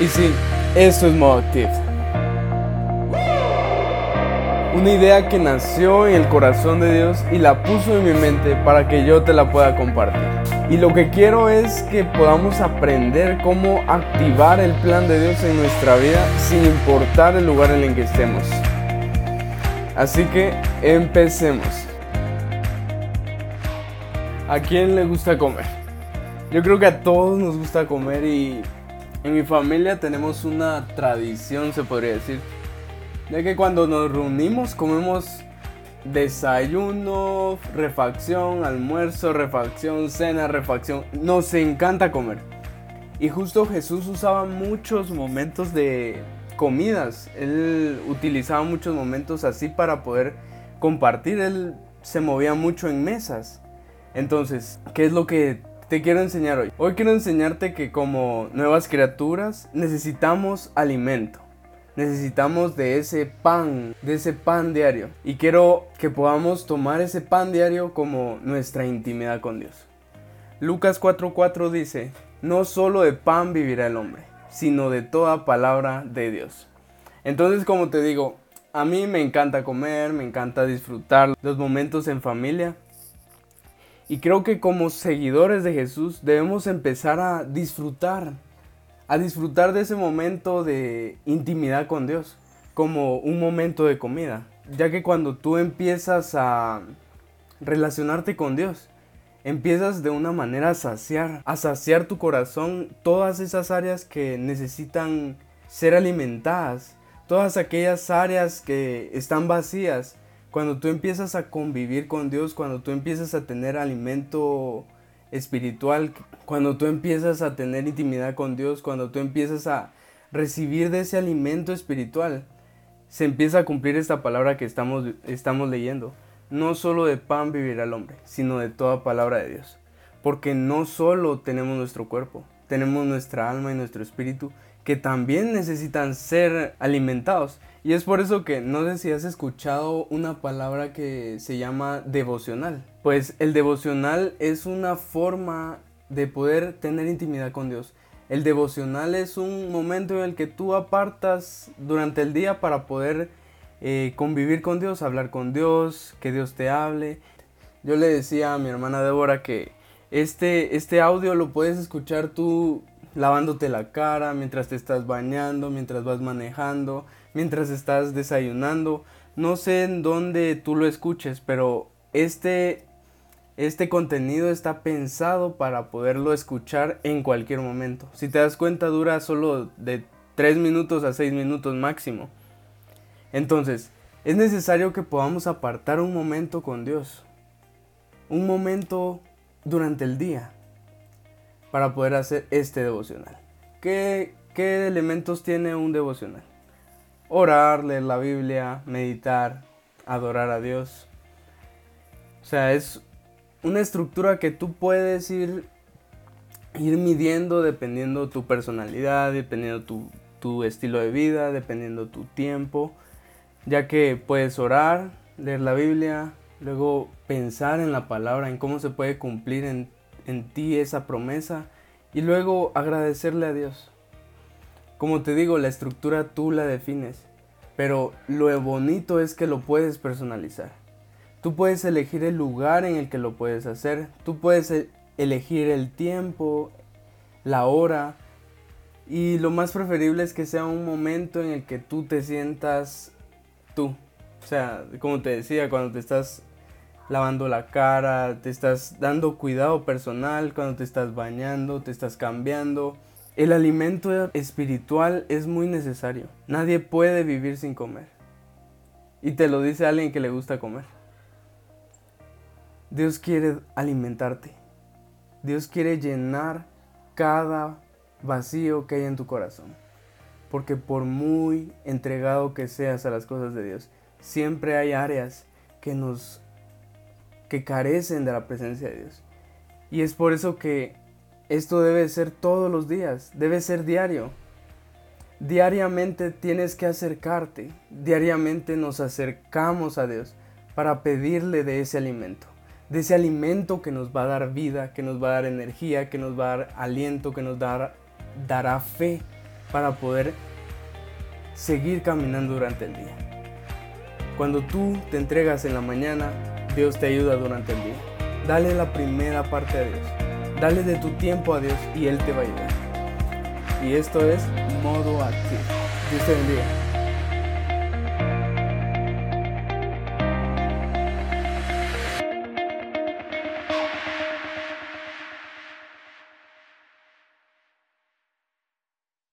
Y sí, esto es Modo Active. Una idea que nació en el corazón de Dios y la puso en mi mente para que yo te la pueda compartir. Y lo que quiero es que podamos aprender cómo activar el plan de Dios en nuestra vida sin importar el lugar en el que estemos. Así que empecemos. ¿A quién le gusta comer? Yo creo que a todos nos gusta comer y en mi familia tenemos una tradición, se podría decir, de que cuando nos reunimos comemos desayuno, refacción, almuerzo, refacción, cena, refacción. Nos encanta comer. Y justo Jesús usaba muchos momentos de comidas. Él utilizaba muchos momentos así para poder compartir. Él se movía mucho en mesas. Entonces, ¿qué es lo que te quiero enseñar hoy. Hoy quiero enseñarte que como nuevas criaturas necesitamos alimento. Necesitamos de ese pan, de ese pan diario. Y quiero que podamos tomar ese pan diario como nuestra intimidad con Dios. Lucas 4:4 dice, no solo de pan vivirá el hombre, sino de toda palabra de Dios. Entonces, como te digo, a mí me encanta comer, me encanta disfrutar los momentos en familia. Y creo que como seguidores de Jesús debemos empezar a disfrutar, a disfrutar de ese momento de intimidad con Dios, como un momento de comida. Ya que cuando tú empiezas a relacionarte con Dios, empiezas de una manera a saciar, a saciar tu corazón todas esas áreas que necesitan ser alimentadas, todas aquellas áreas que están vacías cuando tú empiezas a convivir con Dios, cuando tú empiezas a tener alimento espiritual, cuando tú empiezas a tener intimidad con Dios, cuando tú empiezas a recibir de ese alimento espiritual, se empieza a cumplir esta palabra que estamos, estamos leyendo. No solo de pan vivirá el hombre, sino de toda palabra de Dios. Porque no solo tenemos nuestro cuerpo, tenemos nuestra alma y nuestro espíritu que también necesitan ser alimentados. Y es por eso que no sé si has escuchado una palabra que se llama devocional. Pues el devocional es una forma de poder tener intimidad con Dios. El devocional es un momento en el que tú apartas durante el día para poder eh, convivir con Dios, hablar con Dios, que Dios te hable. Yo le decía a mi hermana Débora que este, este audio lo puedes escuchar tú lavándote la cara, mientras te estás bañando, mientras vas manejando, mientras estás desayunando. No sé en dónde tú lo escuches, pero este, este contenido está pensado para poderlo escuchar en cualquier momento. Si te das cuenta, dura solo de 3 minutos a 6 minutos máximo. Entonces, es necesario que podamos apartar un momento con Dios. Un momento durante el día para poder hacer este devocional. ¿Qué, qué elementos tiene un devocional? Orar, leer la Biblia, meditar, adorar a Dios. O sea, es una estructura que tú puedes ir, ir midiendo dependiendo tu personalidad, dependiendo tu, tu estilo de vida, dependiendo tu tiempo. Ya que puedes orar, leer la Biblia, luego pensar en la palabra, en cómo se puede cumplir en en ti esa promesa y luego agradecerle a Dios. Como te digo, la estructura tú la defines, pero lo bonito es que lo puedes personalizar. Tú puedes elegir el lugar en el que lo puedes hacer, tú puedes e-, elegir el tiempo, la hora, y lo más preferible es que sea un momento en el que tú te sientas tú. O sea, como te decía, cuando te estás lavando la cara, te estás dando cuidado personal cuando te estás bañando, te estás cambiando. El alimento espiritual es muy necesario. Nadie puede vivir sin comer. Y te lo dice alguien que le gusta comer. Dios quiere alimentarte. Dios quiere llenar cada vacío que hay en tu corazón. Porque por muy entregado que seas a las cosas de Dios, siempre hay áreas que nos que carecen de la presencia de Dios. Y es por eso que esto debe ser todos los días, debe ser diario. Diariamente tienes que acercarte, diariamente nos acercamos a Dios para pedirle de ese alimento, de ese alimento que nos va a dar vida, que nos va a dar energía, que nos va a dar aliento, que nos dará fe, para poder seguir caminando durante el día. Cuando tú te entregas en la mañana, Dios te ayuda durante el día. Dale la primera parte a Dios. Dale de tu tiempo a Dios y Él te va a ayudar. Y esto es modo activo. Dios te bendiga.